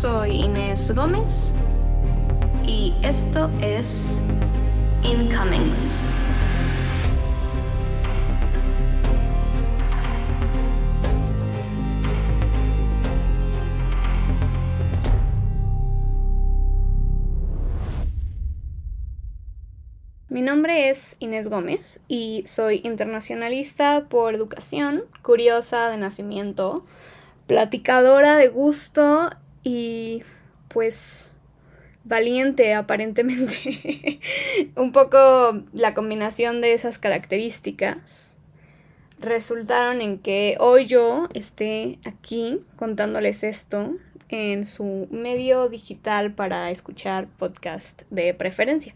soy Inés Gómez y esto es Incomings. Mi nombre es Inés Gómez y soy internacionalista por educación, curiosa de nacimiento, platicadora de gusto y pues valiente aparentemente. Un poco la combinación de esas características resultaron en que hoy yo esté aquí contándoles esto en su medio digital para escuchar podcast de preferencia.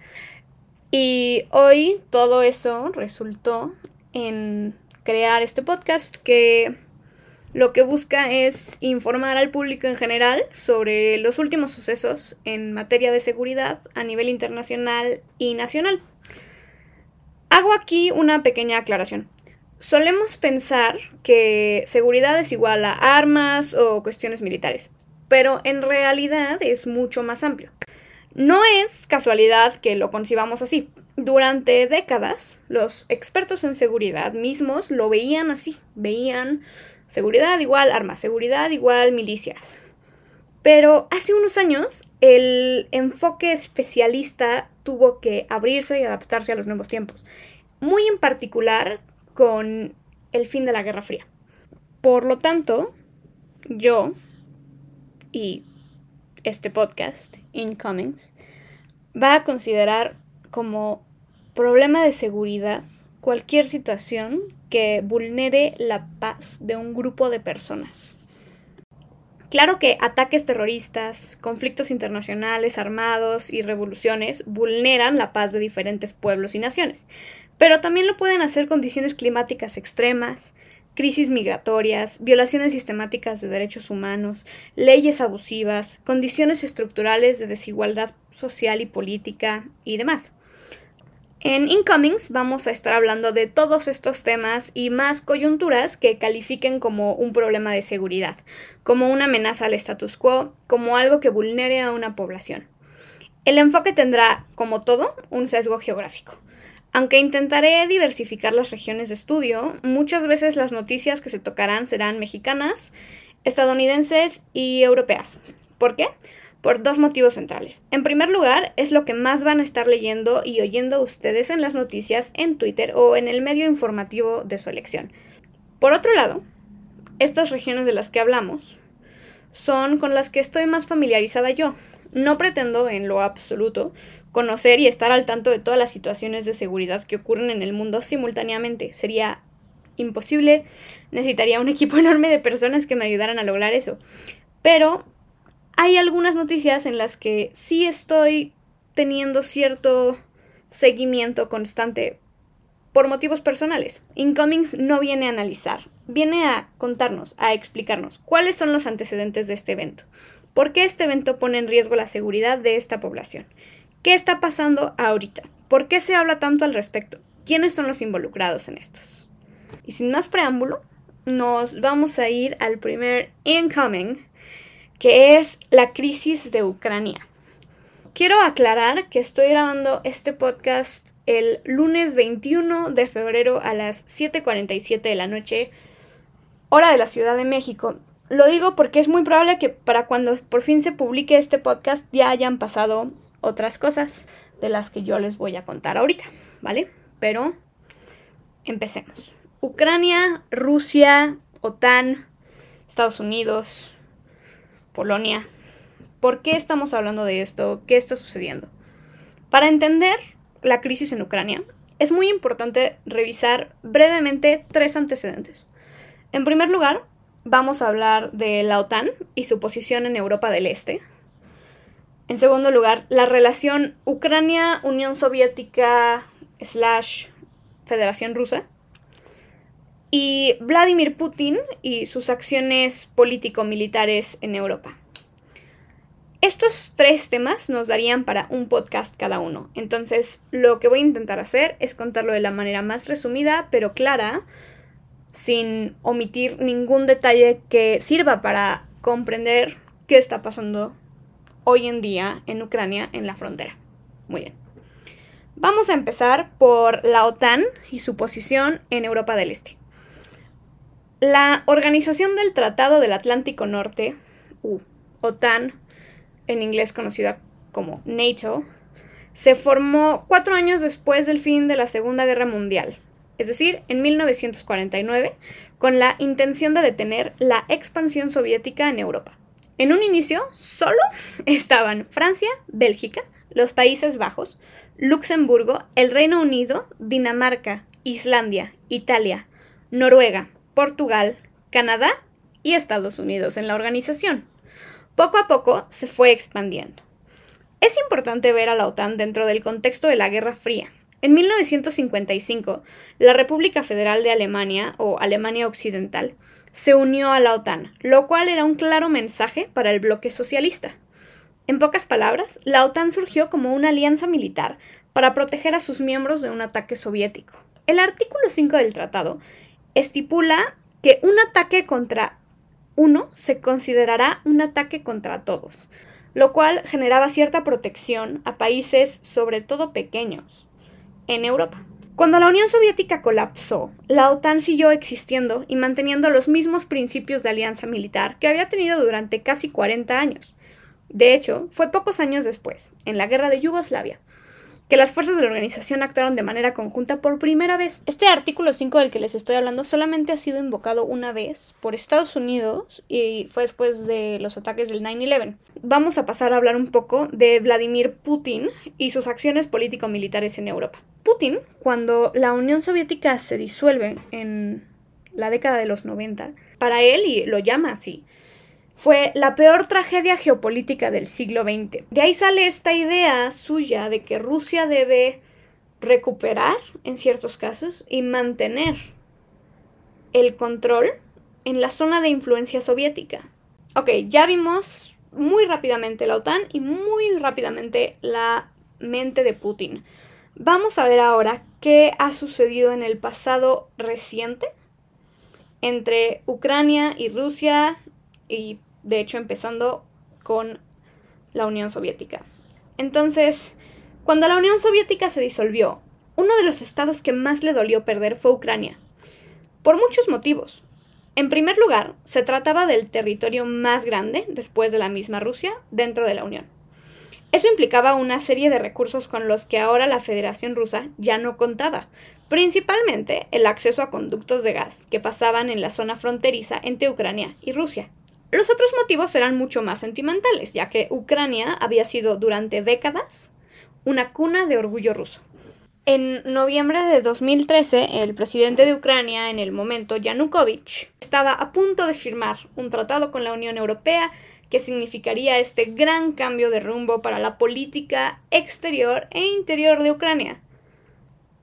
Y hoy todo eso resultó en crear este podcast que lo que busca es informar al público en general sobre los últimos sucesos en materia de seguridad a nivel internacional y nacional. Hago aquí una pequeña aclaración. Solemos pensar que seguridad es igual a armas o cuestiones militares, pero en realidad es mucho más amplio. No es casualidad que lo concibamos así. Durante décadas, los expertos en seguridad mismos lo veían así, veían Seguridad igual armas, seguridad igual milicias. Pero hace unos años el enfoque especialista tuvo que abrirse y adaptarse a los nuevos tiempos, muy en particular con el fin de la Guerra Fría. Por lo tanto, yo y este podcast, Incomings, va a considerar como problema de seguridad cualquier situación que vulnere la paz de un grupo de personas. Claro que ataques terroristas, conflictos internacionales armados y revoluciones vulneran la paz de diferentes pueblos y naciones, pero también lo pueden hacer condiciones climáticas extremas, crisis migratorias, violaciones sistemáticas de derechos humanos, leyes abusivas, condiciones estructurales de desigualdad social y política y demás. En Incomings vamos a estar hablando de todos estos temas y más coyunturas que califiquen como un problema de seguridad, como una amenaza al status quo, como algo que vulnere a una población. El enfoque tendrá, como todo, un sesgo geográfico. Aunque intentaré diversificar las regiones de estudio, muchas veces las noticias que se tocarán serán mexicanas, estadounidenses y europeas. ¿Por qué? Por dos motivos centrales. En primer lugar, es lo que más van a estar leyendo y oyendo ustedes en las noticias, en Twitter o en el medio informativo de su elección. Por otro lado, estas regiones de las que hablamos son con las que estoy más familiarizada yo. No pretendo en lo absoluto conocer y estar al tanto de todas las situaciones de seguridad que ocurren en el mundo simultáneamente. Sería imposible. Necesitaría un equipo enorme de personas que me ayudaran a lograr eso. Pero hay algunas noticias en las que sí estoy teniendo cierto seguimiento constante por motivos personales. Incomings no viene a analizar, viene a contarnos, a explicarnos cuáles son los antecedentes de este evento, por qué este evento pone en riesgo la seguridad de esta población, qué está pasando ahorita, por qué se habla tanto al respecto, quiénes son los involucrados en estos. Y sin más preámbulo, nos vamos a ir al primer incoming que es la crisis de Ucrania. Quiero aclarar que estoy grabando este podcast el lunes 21 de febrero a las 7.47 de la noche, hora de la Ciudad de México. Lo digo porque es muy probable que para cuando por fin se publique este podcast ya hayan pasado otras cosas de las que yo les voy a contar ahorita, ¿vale? Pero empecemos. Ucrania, Rusia, OTAN, Estados Unidos, Polonia. ¿Por qué estamos hablando de esto? ¿Qué está sucediendo? Para entender la crisis en Ucrania, es muy importante revisar brevemente tres antecedentes. En primer lugar, vamos a hablar de la OTAN y su posición en Europa del Este. En segundo lugar, la relación Ucrania-Unión Soviética Federación Rusa. Y Vladimir Putin y sus acciones político-militares en Europa. Estos tres temas nos darían para un podcast cada uno. Entonces, lo que voy a intentar hacer es contarlo de la manera más resumida, pero clara, sin omitir ningún detalle que sirva para comprender qué está pasando hoy en día en Ucrania en la frontera. Muy bien. Vamos a empezar por la OTAN y su posición en Europa del Este. La Organización del Tratado del Atlántico Norte, u OTAN, en inglés conocida como NATO, se formó cuatro años después del fin de la Segunda Guerra Mundial, es decir, en 1949, con la intención de detener la expansión soviética en Europa. En un inicio, solo estaban Francia, Bélgica, los Países Bajos, Luxemburgo, el Reino Unido, Dinamarca, Islandia, Italia, Noruega, Portugal, Canadá y Estados Unidos en la organización. Poco a poco se fue expandiendo. Es importante ver a la OTAN dentro del contexto de la Guerra Fría. En 1955, la República Federal de Alemania, o Alemania Occidental, se unió a la OTAN, lo cual era un claro mensaje para el bloque socialista. En pocas palabras, la OTAN surgió como una alianza militar para proteger a sus miembros de un ataque soviético. El artículo 5 del tratado estipula que un ataque contra uno se considerará un ataque contra todos, lo cual generaba cierta protección a países, sobre todo pequeños, en Europa. Cuando la Unión Soviética colapsó, la OTAN siguió existiendo y manteniendo los mismos principios de alianza militar que había tenido durante casi 40 años. De hecho, fue pocos años después, en la guerra de Yugoslavia, que las fuerzas de la organización actuaron de manera conjunta por primera vez. Este artículo 5 del que les estoy hablando solamente ha sido invocado una vez por Estados Unidos y fue después de los ataques del 9-11. Vamos a pasar a hablar un poco de Vladimir Putin y sus acciones político-militares en Europa. Putin, cuando la Unión Soviética se disuelve en la década de los 90, para él, y lo llama así, fue la peor tragedia geopolítica del siglo XX. De ahí sale esta idea suya de que Rusia debe recuperar, en ciertos casos, y mantener el control en la zona de influencia soviética. Ok, ya vimos muy rápidamente la OTAN y muy rápidamente la mente de Putin. Vamos a ver ahora qué ha sucedido en el pasado reciente entre Ucrania y Rusia y de hecho empezando con la Unión Soviética. Entonces, cuando la Unión Soviética se disolvió, uno de los estados que más le dolió perder fue Ucrania, por muchos motivos. En primer lugar, se trataba del territorio más grande, después de la misma Rusia, dentro de la Unión. Eso implicaba una serie de recursos con los que ahora la Federación Rusa ya no contaba, principalmente el acceso a conductos de gas que pasaban en la zona fronteriza entre Ucrania y Rusia. Los otros motivos eran mucho más sentimentales, ya que Ucrania había sido durante décadas una cuna de orgullo ruso. En noviembre de 2013, el presidente de Ucrania, en el momento Yanukovych, estaba a punto de firmar un tratado con la Unión Europea que significaría este gran cambio de rumbo para la política exterior e interior de Ucrania.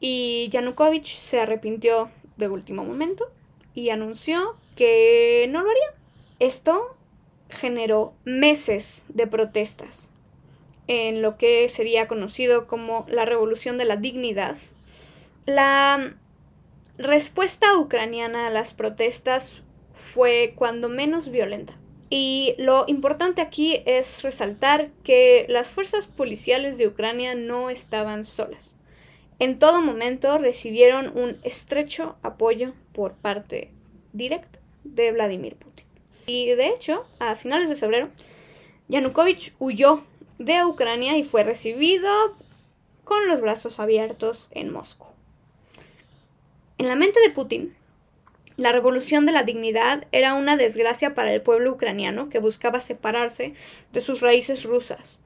Y Yanukovych se arrepintió de último momento y anunció que no lo haría. Esto generó meses de protestas en lo que sería conocido como la Revolución de la Dignidad. La respuesta ucraniana a las protestas fue cuando menos violenta. Y lo importante aquí es resaltar que las fuerzas policiales de Ucrania no estaban solas. En todo momento recibieron un estrecho apoyo por parte directa de Vladimir Putin. Y de hecho, a finales de febrero, Yanukovych huyó de Ucrania y fue recibido con los brazos abiertos en Moscú. En la mente de Putin, la revolución de la dignidad era una desgracia para el pueblo ucraniano que buscaba separarse de sus raíces rusas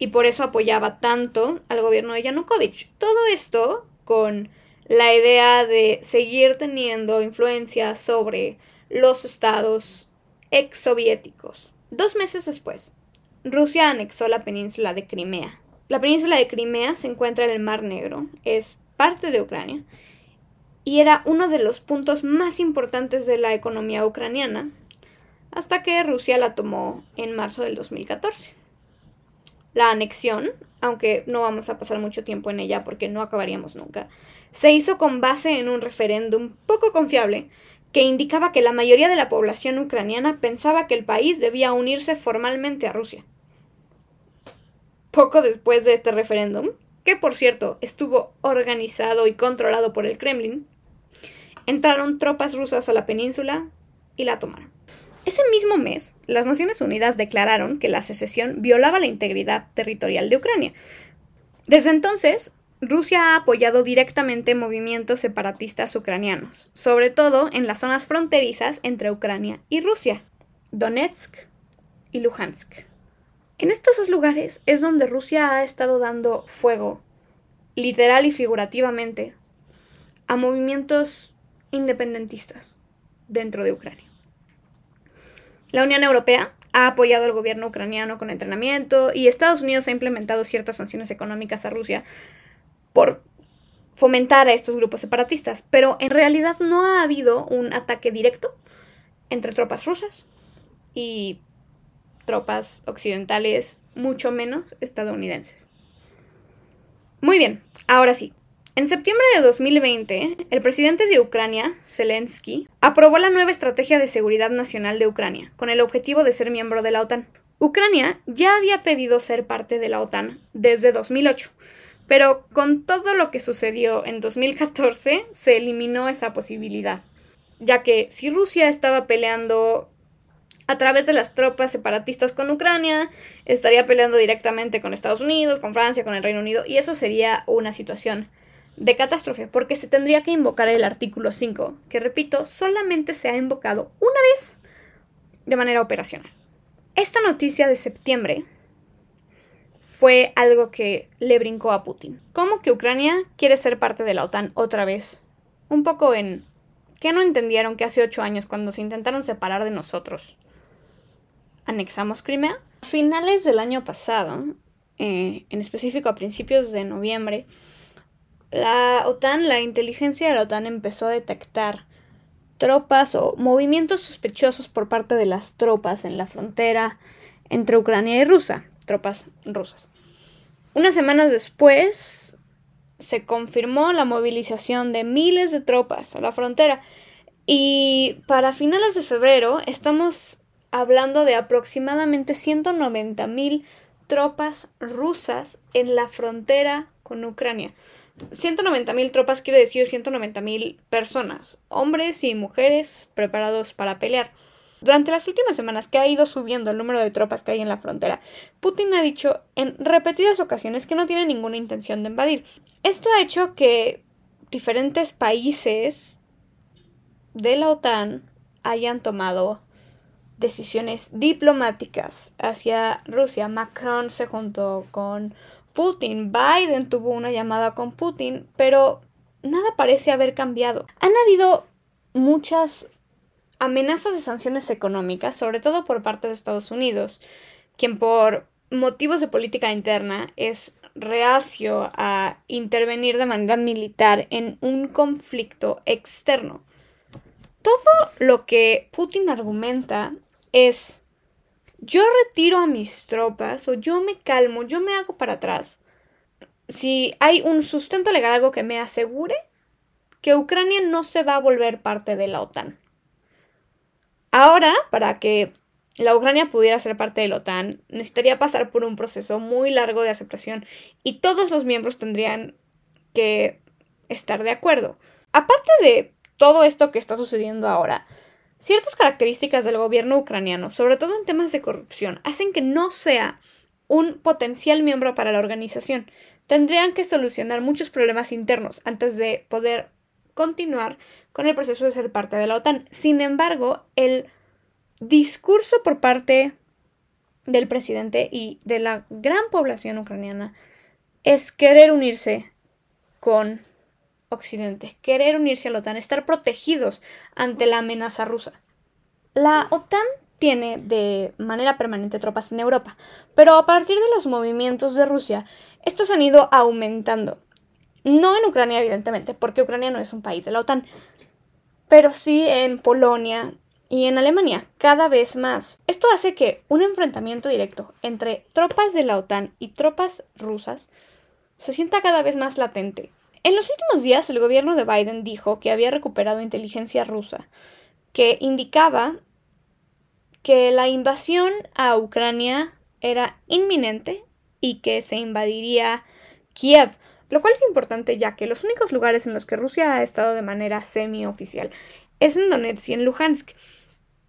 y por eso apoyaba tanto al gobierno de Yanukovych. Todo esto con la idea de seguir teniendo influencia sobre los estados exsoviéticos. Dos meses después, Rusia anexó la península de Crimea. La península de Crimea se encuentra en el Mar Negro, es parte de Ucrania y era uno de los puntos más importantes de la economía ucraniana hasta que Rusia la tomó en marzo del 2014. La anexión, aunque no vamos a pasar mucho tiempo en ella porque no acabaríamos nunca, se hizo con base en un referéndum poco confiable que indicaba que la mayoría de la población ucraniana pensaba que el país debía unirse formalmente a Rusia. Poco después de este referéndum, que por cierto estuvo organizado y controlado por el Kremlin, entraron tropas rusas a la península y la tomaron. Ese mismo mes, las Naciones Unidas declararon que la secesión violaba la integridad territorial de Ucrania. Desde entonces, Rusia ha apoyado directamente movimientos separatistas ucranianos, sobre todo en las zonas fronterizas entre Ucrania y Rusia, Donetsk y Luhansk. En estos dos lugares es donde Rusia ha estado dando fuego, literal y figurativamente, a movimientos independentistas dentro de Ucrania. La Unión Europea ha apoyado al gobierno ucraniano con entrenamiento y Estados Unidos ha implementado ciertas sanciones económicas a Rusia por fomentar a estos grupos separatistas, pero en realidad no ha habido un ataque directo entre tropas rusas y tropas occidentales, mucho menos estadounidenses. Muy bien, ahora sí. En septiembre de 2020, el presidente de Ucrania, Zelensky, aprobó la nueva Estrategia de Seguridad Nacional de Ucrania, con el objetivo de ser miembro de la OTAN. Ucrania ya había pedido ser parte de la OTAN desde 2008, pero con todo lo que sucedió en 2014 se eliminó esa posibilidad, ya que si Rusia estaba peleando a través de las tropas separatistas con Ucrania, estaría peleando directamente con Estados Unidos, con Francia, con el Reino Unido, y eso sería una situación de catástrofe, porque se tendría que invocar el artículo 5, que repito, solamente se ha invocado una vez de manera operacional. Esta noticia de septiembre fue algo que le brincó a Putin. ¿Cómo que Ucrania quiere ser parte de la OTAN otra vez? Un poco en... ¿Qué no entendieron que hace ocho años, cuando se intentaron separar de nosotros, anexamos Crimea? A finales del año pasado, eh, en específico a principios de noviembre, la OTAN, la inteligencia de la OTAN empezó a detectar tropas o movimientos sospechosos por parte de las tropas en la frontera entre Ucrania y Rusia tropas rusas. Unas semanas después se confirmó la movilización de miles de tropas a la frontera y para finales de febrero estamos hablando de aproximadamente 190 mil tropas rusas en la frontera con Ucrania. 190 mil tropas quiere decir 190 mil personas, hombres y mujeres preparados para pelear. Durante las últimas semanas que ha ido subiendo el número de tropas que hay en la frontera, Putin ha dicho en repetidas ocasiones que no tiene ninguna intención de invadir. Esto ha hecho que diferentes países de la OTAN hayan tomado decisiones diplomáticas hacia Rusia. Macron se juntó con Putin, Biden tuvo una llamada con Putin, pero nada parece haber cambiado. Han habido muchas amenazas de sanciones económicas, sobre todo por parte de Estados Unidos, quien por motivos de política interna es reacio a intervenir de manera militar en un conflicto externo. Todo lo que Putin argumenta es yo retiro a mis tropas o yo me calmo, yo me hago para atrás. Si hay un sustento legal, algo que me asegure que Ucrania no se va a volver parte de la OTAN. Ahora, para que la Ucrania pudiera ser parte de la OTAN, necesitaría pasar por un proceso muy largo de aceptación y todos los miembros tendrían que estar de acuerdo. Aparte de todo esto que está sucediendo ahora, ciertas características del gobierno ucraniano, sobre todo en temas de corrupción, hacen que no sea un potencial miembro para la organización. Tendrían que solucionar muchos problemas internos antes de poder continuar con el proceso de ser parte de la OTAN. Sin embargo, el discurso por parte del presidente y de la gran población ucraniana es querer unirse con Occidente, querer unirse a la OTAN, estar protegidos ante la amenaza rusa. La OTAN tiene de manera permanente tropas en Europa, pero a partir de los movimientos de Rusia, estos han ido aumentando. No en Ucrania, evidentemente, porque Ucrania no es un país de la OTAN, pero sí en Polonia y en Alemania, cada vez más. Esto hace que un enfrentamiento directo entre tropas de la OTAN y tropas rusas se sienta cada vez más latente. En los últimos días, el gobierno de Biden dijo que había recuperado inteligencia rusa que indicaba que la invasión a Ucrania era inminente y que se invadiría Kiev, lo cual es importante ya que los únicos lugares en los que Rusia ha estado de manera semi-oficial es en Donetsk y en Luhansk.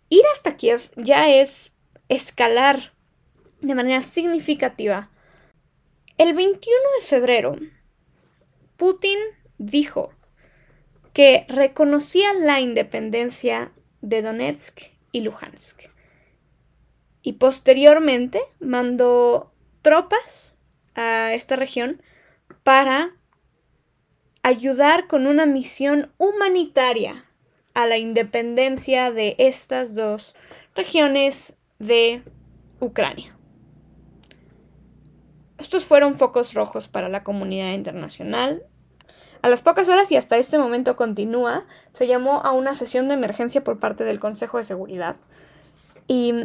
Ir hasta Kiev ya es escalar de manera significativa. El 21 de febrero, Putin dijo que reconocía la independencia de Donetsk y Luhansk. Y posteriormente mandó tropas a esta región para ayudar con una misión humanitaria a la independencia de estas dos regiones de Ucrania. Estos fueron focos rojos para la comunidad internacional. A las pocas horas y hasta este momento continúa, se llamó a una sesión de emergencia por parte del Consejo de Seguridad. Y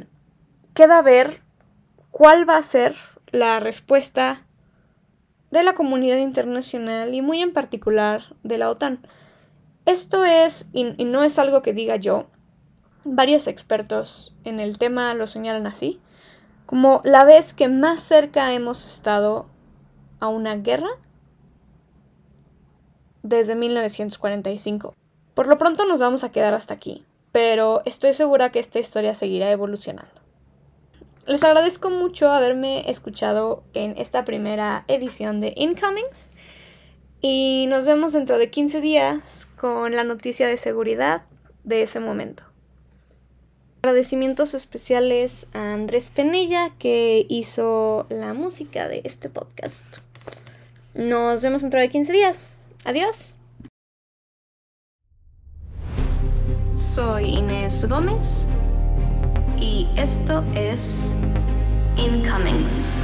queda ver cuál va a ser la respuesta de la comunidad internacional y muy en particular de la OTAN. Esto es, y, no es algo que diga yo, varios expertos en el tema lo señalan así, como la vez que más cerca hemos estado a una guerra desde 1945. Por lo pronto nos vamos a quedar hasta aquí, pero estoy segura que esta historia seguirá evolucionando. Les agradezco mucho haberme escuchado en esta primera edición de Incomings y nos vemos dentro de 15 días con la noticia de seguridad de ese momento. Agradecimientos especiales a Andrés Penella que hizo la música de este podcast. Nos vemos dentro de 15 días. Adiós. Soy Inés Gómez y esto es Incomings.